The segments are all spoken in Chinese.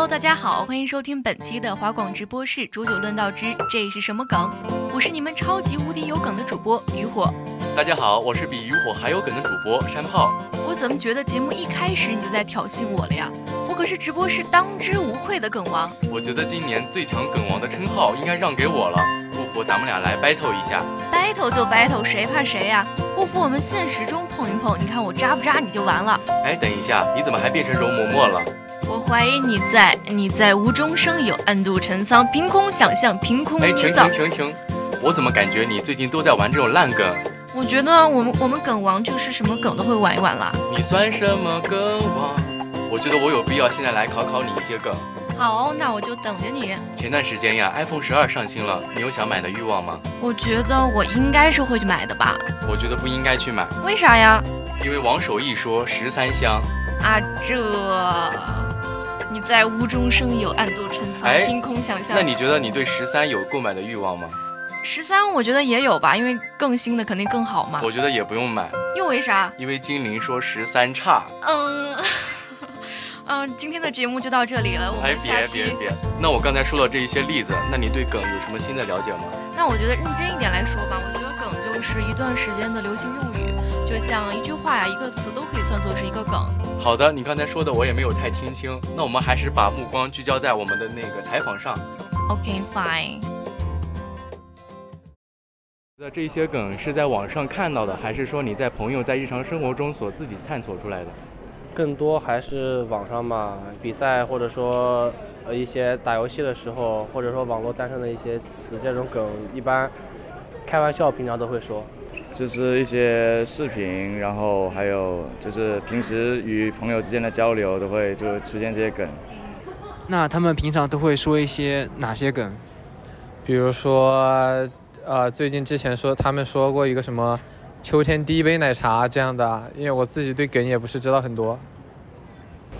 Hello，大家好，欢迎收听本期的华广直播室煮酒论道之这是什么梗？我是你们超级无敌有梗的主播渔火。大家好，我是比渔火还有梗的主播山炮。我怎么觉得节目一开始你就在挑衅我了呀？我可是直播室当之无愧的梗王。我觉得今年最强梗王的称号应该让给我了。不服咱们俩来 battle 一下。battle 就 battle，谁怕谁呀？不服我们现实中碰一碰，你看我扎不扎你就完了。哎，等一下，你怎么还变成容嬷嬷了？我怀疑你在你在无中生有，暗度陈仓，凭空想象，凭空。哎，停停停停！我怎么感觉你最近都在玩这种烂梗？我觉得我们我们梗王就是什么梗都会玩一玩啦。你算什么梗王？我觉得我有必要现在来考考你一些梗。好，那我就等着你。前段时间呀，iPhone 十二上新了，你有想买的欲望吗？我觉得我应该是会去买的吧。我觉得不应该去买。为啥呀？因为王守义说十三香。啊，这。你在无中生有，暗度陈仓，凭空想象。那你觉得你对十三有购买的欲望吗？十三，我觉得也有吧，因为更新的肯定更好嘛。我觉得也不用买，又为啥？因为精灵说十三差。嗯，嗯，今天的节目就到这里了，我们下期。别别别，那我刚才说了这一些例子，那你对梗有什么新的了解吗？那我觉得认真一点来说吧，我觉得梗就是一段时间的流行用语。就像一句话呀，一个词都可以算作是一个梗。好的，你刚才说的我也没有太听清，那我们还是把目光聚焦在我们的那个采访上。OK，fine。那这些梗是在网上看到的，还是说你在朋友在日常生活中所自己探索出来的？更多还是网上嘛，比赛或者说呃一些打游戏的时候，或者说网络诞生的一些词，这种梗一般开玩笑，平常都会说。就是一些视频，然后还有就是平时与朋友之间的交流都会就出现这些梗。那他们平常都会说一些哪些梗？比如说，呃，最近之前说他们说过一个什么“秋天第一杯奶茶”这样的，因为我自己对梗也不是知道很多。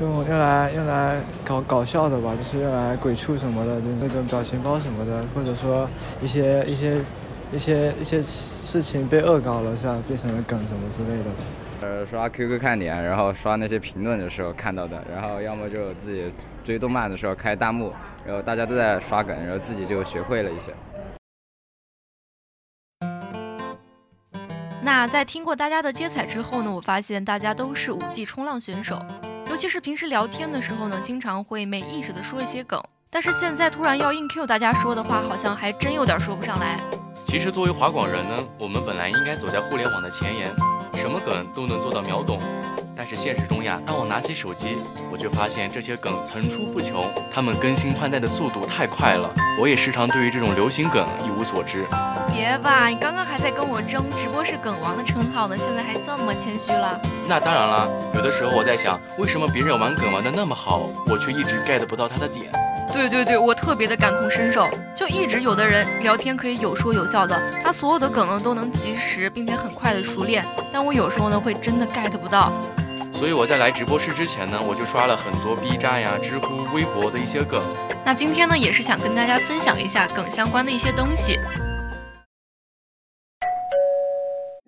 用用来用来搞搞笑的吧，就是用来鬼畜什么的，就那种表情包什么的，或者说一些一些一些一些。事情被恶搞了，像变成了梗什么之类的。呃，刷 QQ 看点，然后刷那些评论的时候看到的，然后要么就自己追动漫的时候开弹幕，然后大家都在刷梗，然后自己就学会了一些。那在听过大家的接彩之后呢，我发现大家都是五 G 冲浪选手，尤其是平时聊天的时候呢，经常会没意识的说一些梗，但是现在突然要硬 Q 大家说的话，好像还真有点说不上来。其实作为华广人呢，我们本来应该走在互联网的前沿，什么梗都能做到秒懂。但是现实中呀，当我拿起手机，我却发现这些梗层出不穷，他们更新换代的速度太快了。我也时常对于这种流行梗一无所知。别吧，你刚刚还在跟我争直播是梗王的称号呢，现在还这么谦虚了？那当然了，有的时候我在想，为什么别人玩梗玩的那么好，我却一直 get 不到他的点。对对对，我特别的感同身受，就一直有的人聊天可以有说有笑的，他所有的梗呢都能及时并且很快的熟练，但我有时候呢会真的 get 不到。所以我在来直播室之前呢，我就刷了很多 B 站呀、知乎、微博的一些梗。那今天呢，也是想跟大家分享一下梗相关的一些东西。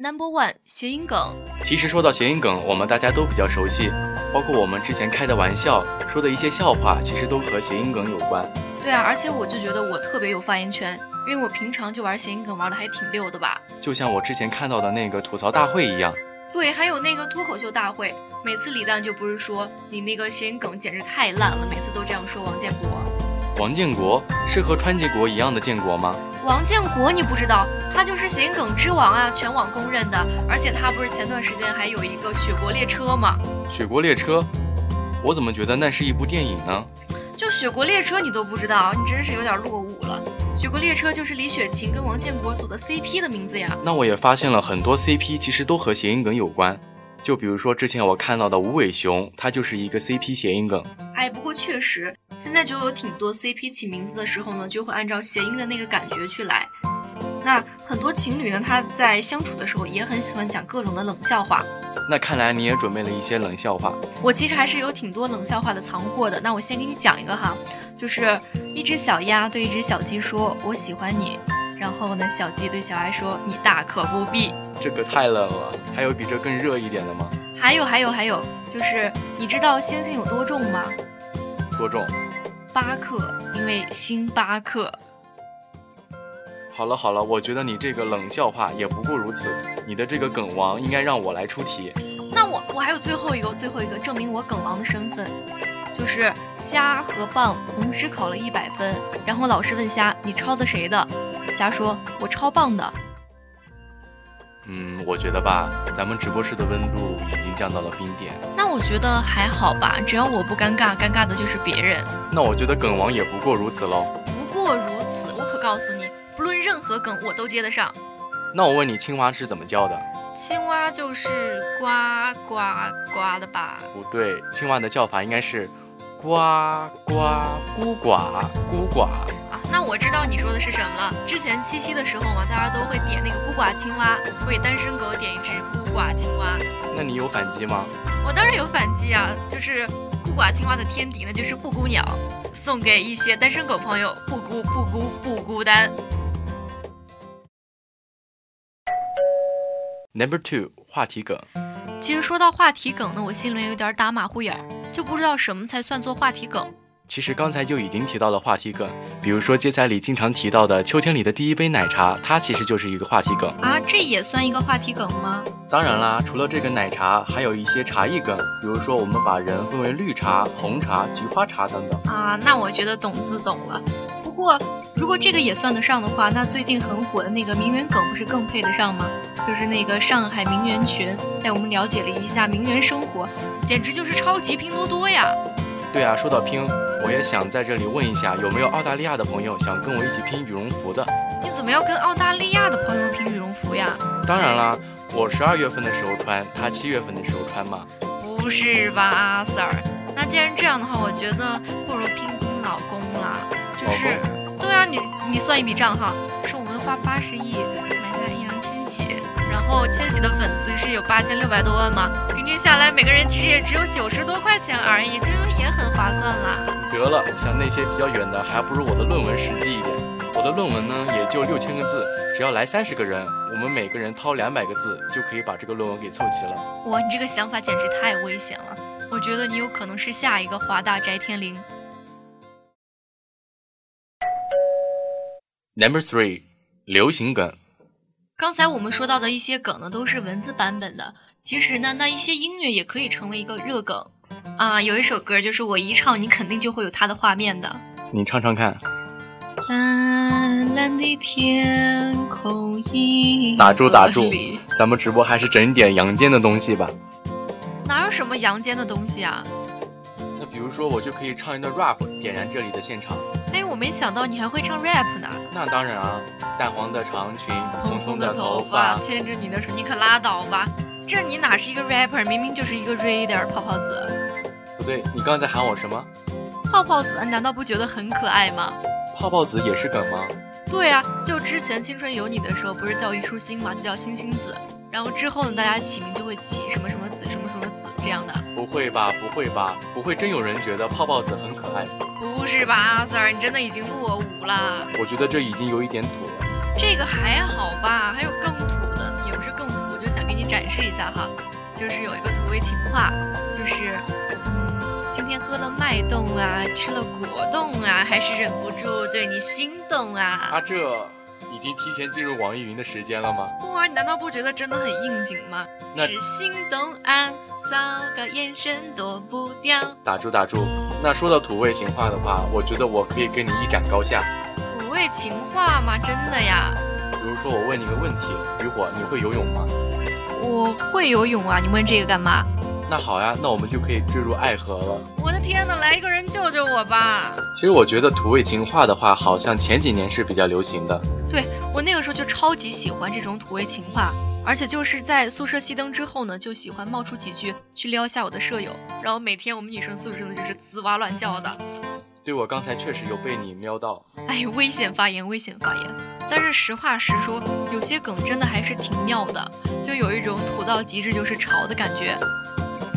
Number one，谐音梗。其实说到谐音梗，我们大家都比较熟悉，包括我们之前开的玩笑、说的一些笑话，其实都和谐音梗有关。对啊，而且我就觉得我特别有发言权，因为我平常就玩谐音梗玩的还挺溜的吧。就像我之前看到的那个吐槽大会一样。对，还有那个脱口秀大会，每次李诞就不是说你那个谐音梗简直太烂了，每次都这样说王建国。王建国是和川建国一样的建国吗？王建国你不知道，他就是谐音梗之王啊，全网公认的。而且他不是前段时间还有一个雪国列车吗？雪国列车，我怎么觉得那是一部电影呢？就雪国列车你都不知道，你真是有点落伍了。雪国列车就是李雪琴跟王建国组的 CP 的名字呀。那我也发现了很多 CP 其实都和谐音梗有关，就比如说之前我看到的无尾熊，它就是一个 CP 谐音梗。哎，不过确实。现在就有挺多 CP 起名字的时候呢，就会按照谐音的那个感觉去来。那很多情侣呢，他在相处的时候也很喜欢讲各种的冷笑话。那看来你也准备了一些冷笑话。我其实还是有挺多冷笑话的藏货的。那我先给你讲一个哈，就是一只小鸭对一只小鸡说：“我喜欢你。”然后呢，小鸡对小鸭说：“你大可不必。”这个太冷了。还有比这更热一点的吗？还有还有还有，就是你知道星星有多重吗？多重？八克，因为星巴克。好了好了，我觉得你这个冷笑话也不过如此。你的这个梗王应该让我来出题。那我我还有最后一个最后一个证明我梗王的身份，就是虾和棒同时考了一百分，然后老师问虾你抄的谁的？虾说我超棒的。嗯，我觉得吧，咱们直播室的温度已经降到了冰点。那我觉得还好吧，只要我不尴尬，尴尬的就是别人。那我觉得梗王也不过如此喽。不过如此，我可告诉你，不论任何梗我都接得上。那我问你，青蛙是怎么叫的？青蛙就是呱呱呱的吧？不对，青蛙的叫法应该是呱呱咕呱咕呱。那我知道你说的是什么了。之前七夕的时候嘛，大家都会点那个孤寡青蛙，为单身狗点一只孤寡青蛙。那你有反击吗？我当然有反击啊，就是孤寡青蛙的天敌呢，就是布谷鸟，送给一些单身狗朋友，不孤不孤不孤单。Number two，话题梗。其实说到话题梗呢，我心里有点打马虎眼，就不知道什么才算作话题梗。其实刚才就已经提到了话题梗，比如说接彩里经常提到的秋天里的第一杯奶茶，它其实就是一个话题梗啊。这也算一个话题梗吗？当然啦，除了这个奶茶，还有一些茶艺梗，比如说我们把人分为绿茶、红茶、菊花茶等等啊。那我觉得懂自懂了。不过如果这个也算得上的话，那最近很火的那个名媛梗不是更配得上吗？就是那个上海名媛群，带我们了解了一下名媛生活，简直就是超级拼多多呀。对啊，说到拼，我也想在这里问一下，有没有澳大利亚的朋友想跟我一起拼羽绒服的？你怎么要跟澳大利亚的朋友拼羽绒服呀？当然啦，我十二月份的时候穿，他七月份的时候穿嘛。不是吧，阿 Sir？那既然这样的话，我觉得不如啊，你你算一笔账哈，是我们花八十亿买下易烊千玺，然后千玺的粉丝是有八千六百多万吗？平均下来每个人其实也只有九十多块钱而已，这也很划算啦。得了，像那些比较远的，还不如我的论文实际一点。我的论文呢，也就六千个字，只要来三十个人，我们每个人掏两百个字，就可以把这个论文给凑齐了。哇，你这个想法简直太危险了！我觉得你有可能是下一个华大翟天临。Number three，流行梗。刚才我们说到的一些梗呢，都是文字版本的。其实呢，那一些音乐也可以成为一个热梗啊。有一首歌，就是我一唱，你肯定就会有它的画面的。你唱唱看。蓝蓝的天空一打住打住，咱们直播还是整点阳间的东西吧。哪有什么阳间的东西啊？那比如说，我就可以唱一段 rap，点燃这里的现场。哎，我没想到你还会唱 rap 呢。那当然啊，淡黄的长裙，蓬松的头发，牵着你的手，你可拉倒吧。这你哪是一个 rapper，明明就是一个 raider 泡泡子。不对，你刚才喊我什么？泡泡子，难道不觉得很可爱吗？泡泡子也是梗吗？对啊，就之前《青春有你》的时候，不是叫虞书欣嘛，就叫星星子。然后之后呢，大家起名就会起什么什么子这样的。不会吧，不会吧，不会真有人觉得泡泡子很可爱？不是吧，阿 Sir，你真的已经落伍了。我觉得这已经有一点土了。这个还好吧，还有更土的，也不是更土。我就想给你展示一下哈，就是有一个土味情话，就是今天喝了脉动啊，吃了果冻啊，还是忍不住对你心动啊。啊，这已经提前进入网易云的时间了吗？哇，你难道不觉得真的很应景吗？只心动啊，糟糕，眼神躲不掉。打住打住，那说到土味情话的话，我觉得我可以跟你一展高下。土味情话吗？真的呀？比如说，我问你个问题，渔火，你会游泳吗？我会游泳啊，你问这个干嘛？那好呀，那我们就可以坠入爱河了。我的天哪，来一个人救救我吧！其实我觉得土味情话的话，好像前几年是比较流行的。对我那个时候就超级喜欢这种土味情话，而且就是在宿舍熄灯之后呢，就喜欢冒出几句去撩一下我的舍友，然后每天我们女生宿舍呢就是滋哇乱叫的。对我刚才确实有被你瞄到。哎，危险发言，危险发言。但是实话实说，有些梗真的还是挺妙的，就有一种土到极致就是潮的感觉。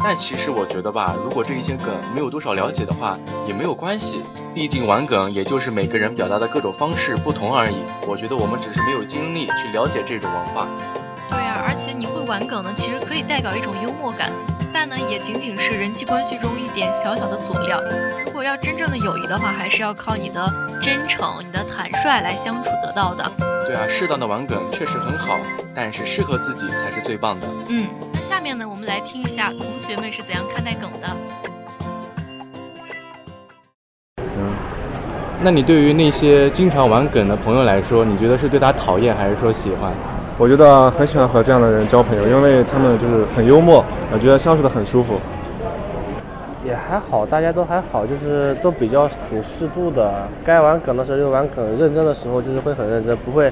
但其实我觉得吧，如果这一些梗没有多少了解的话，也没有关系。毕竟玩梗也就是每个人表达的各种方式不同而已。我觉得我们只是没有精力去了解这种文化。而且你会玩梗呢，其实可以代表一种幽默感。但呢，也仅仅是人际关系中一点小小的佐料。如果要真正的友谊的话，还是要靠你的真诚、你的坦率来相处得到的。对啊，适当的玩梗确实很好，但是适合自己才是最棒的。嗯，那下面呢，我们来听一下同学们是怎样看待梗的。嗯，那你对于那些经常玩梗的朋友来说，你觉得是对他讨厌还是说喜欢？我觉得很喜欢和这样的人交朋友，因为他们就是很幽默，我觉得相处的很舒服。也还好，大家都还好，就是都比较挺适度的。该玩梗的时候就玩梗，认真的时候就是会很认真，不会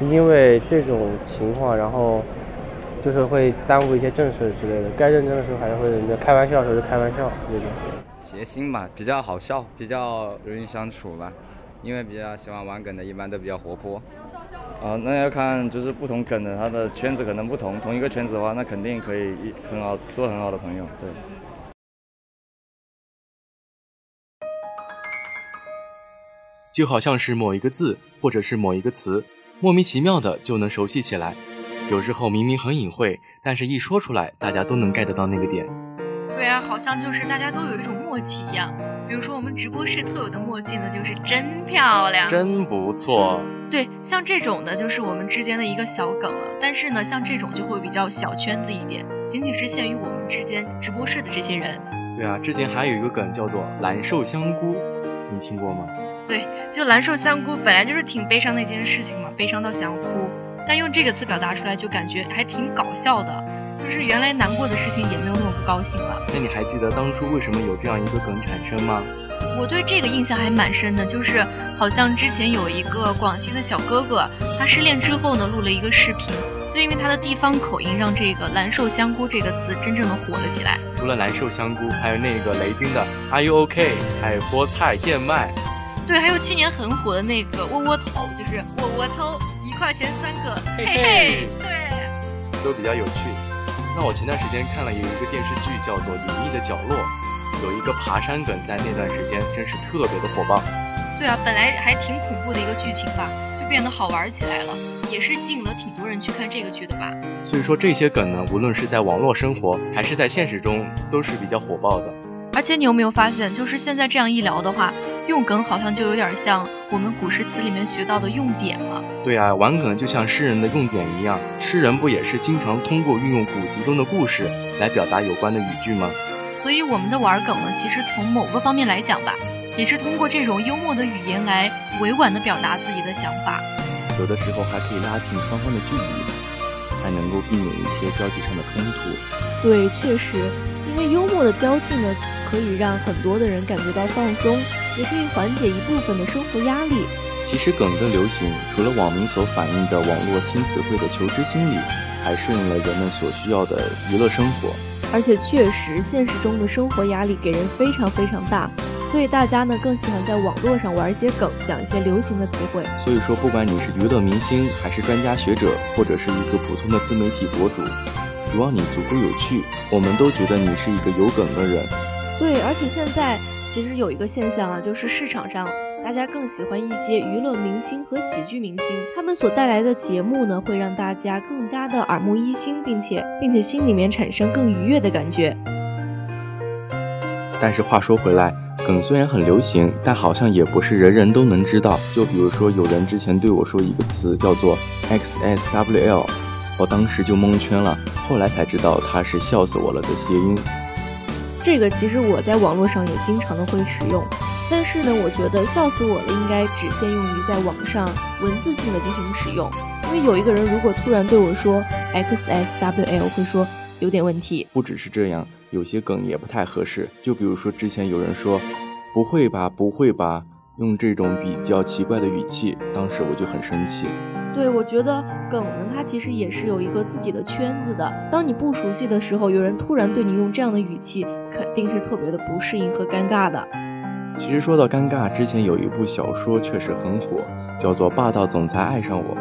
因为这种情况然后就是会耽误一些正事之类的。该认真的时候还是会认真，开玩笑的时候就开玩笑那种。谐星吧，比较好笑，比较容易相处吧。因为比较喜欢玩梗的，一般都比较活泼。啊，那要看就是不同梗的，他的圈子可能不同。同一个圈子的话，那肯定可以一很好做很好的朋友。对。就好像是某一个字或者是某一个词，莫名其妙的就能熟悉起来。有时候明明很隐晦，但是一说出来，大家都能 get 到那个点。对啊，好像就是大家都有一种默契一样。比如说我们直播室特有的默契呢，就是真漂亮，真不错。对，像这种的，就是我们之间的一个小梗了。但是呢，像这种就会比较小圈子一点，仅仅是限于我们之间直播室的这些人。对啊，之前还有一个梗叫做“蓝瘦香菇”，你听过吗？对，就蓝瘦香菇本来就是挺悲伤的一件事情嘛，悲伤到想哭，但用这个词表达出来，就感觉还挺搞笑的。就是原来难过的事情也没有那么不高兴了。那你还记得当初为什么有这样一个梗产生吗？我对这个印象还蛮深的，就是好像之前有一个广西的小哥哥，他失恋之后呢，录了一个视频，就因为他的地方口音，让这个“蓝瘦香菇”这个词真正的火了起来。除了蓝瘦香菇，还有那个雷军的 “Are you OK”，还有菠菜贱卖。对，还有去年很火的那个窝窝头，就是窝窝头，一块钱三个，嘿嘿，对，都比较有趣。那我前段时间看了有一个电视剧叫做《隐秘的角落》，有一个爬山梗，在那段时间真是特别的火爆。对啊，本来还挺恐怖的一个剧情吧，就变得好玩起来了，也是吸引了挺多人去看这个剧的吧。所以说这些梗呢，无论是在网络生活还是在现实中，都是比较火爆的。而且你有没有发现，就是现在这样一聊的话，用梗好像就有点像我们古诗词里面学到的用典了。对啊，玩梗就像诗人的用典一样，诗人不也是经常通过运用古籍中的故事来表达有关的语句吗？所以我们的玩梗呢，其实从某个方面来讲吧，也是通过这种幽默的语言来委婉的表达自己的想法。有的时候还可以拉近双方的距离，还能够避免一些交际上的冲突。对，确实，因为幽默的交际呢。可以让很多的人感觉到放松，也可以缓解一部分的生活压力。其实梗的流行，除了网民所反映的网络新词汇的求知心理，还顺应了人们所需要的娱乐生活。而且确实，现实中的生活压力给人非常非常大，所以大家呢更喜欢在网络上玩一些梗，讲一些流行的词汇。所以说，不管你是娱乐明星，还是专家学者，或者是一个普通的自媒体博主，只要你足够有趣，我们都觉得你是一个有梗的人。对，而且现在其实有一个现象啊，就是市场上大家更喜欢一些娱乐明星和喜剧明星，他们所带来的节目呢，会让大家更加的耳目一新，并且并且心里面产生更愉悦的感觉。但是话说回来，梗虽然很流行，但好像也不是人人都能知道。就比如说，有人之前对我说一个词叫做 XSWL，我当时就蒙圈了，后来才知道它是笑死我了的谐音。这个其实我在网络上也经常的会使用，但是呢，我觉得笑死我了应该只限用于在网上文字性的进行使用，因为有一个人如果突然对我说 XSWL，会说有点问题。不只是这样，有些梗也不太合适，就比如说之前有人说不会吧，不会吧，用这种比较奇怪的语气，当时我就很生气。对，我觉得梗呢，它其实也是有一个自己的圈子的。当你不熟悉的时候，有人突然对你用这样的语气，肯定是特别的不适应和尴尬的。其实说到尴尬，之前有一部小说确实很火，叫做《霸道总裁爱上我》。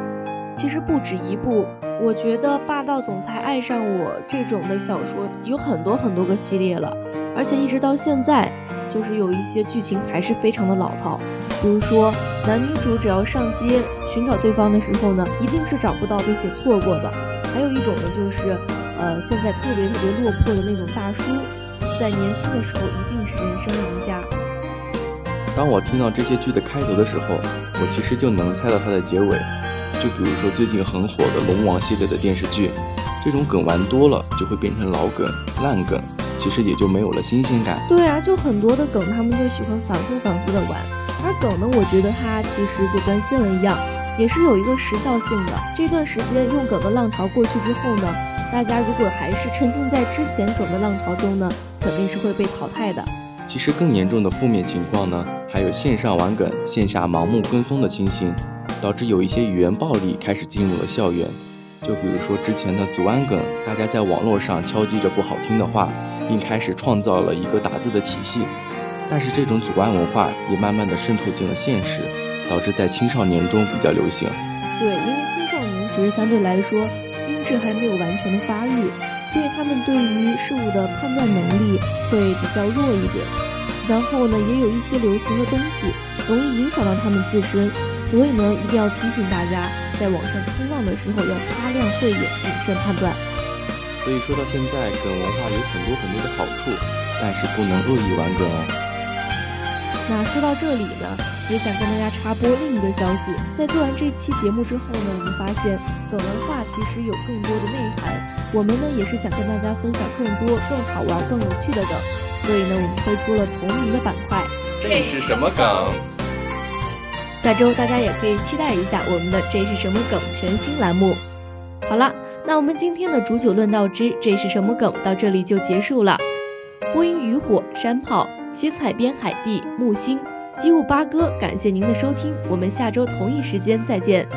其实不止一部，我觉得《霸道总裁爱上我》这种的小说有很多很多个系列了，而且一直到现在，就是有一些剧情还是非常的老套。比如说，男女主只要上街寻找对方的时候呢，一定是找不到并且错过的。还有一种呢，就是呃，现在特别特别落魄的那种大叔，在年轻的时候一定是人生赢家。当我听到这些剧的开头的时候，我其实就能猜到它的结尾。就比如说最近很火的《龙王》系列的电视剧，这种梗玩多了就会变成老梗、烂梗，其实也就没有了新鲜感。对啊，就很多的梗，他们就喜欢反复反复的玩。而梗呢，我觉得它其实就跟新闻一样，也是有一个时效性的。这段时间用梗的浪潮过去之后呢，大家如果还是沉浸在之前梗的浪潮中呢，肯定是会被淘汰的。其实更严重的负面情况呢，还有线上玩梗、线下盲目跟风的情形，导致有一些语言暴力开始进入了校园。就比如说之前的祖安梗，大家在网络上敲击着不好听的话，并开始创造了一个打字的体系。但是这种祖安文化也慢慢的渗透进了现实，导致在青少年中比较流行。对，因为青少年其实相对来说心智还没有完全的发育，所以他们对于事物的判断能力会比较弱一点。然后呢，也有一些流行的东西容易影响到他们自身，所以呢，一定要提醒大家，在网上冲浪的时候要擦亮慧眼，谨慎判断。所以说到现在，梗文化有很多很多的好处，但是不能恶意玩梗哦。那说到这里呢，也想跟大家插播另一个消息。在做完这期节目之后呢，我们发现梗文化其实有更多的内涵。我们呢也是想跟大家分享更多更好玩、更有趣的梗，所以呢，我们推出了同名的板块。这是什么梗？下周大家也可以期待一下我们的“这是什么梗”全新栏目。好了，那我们今天的煮酒论道之“这是什么梗”到这里就结束了。播音渔火山炮。写彩编海蒂木星，机务八哥，感谢您的收听，我们下周同一时间再见。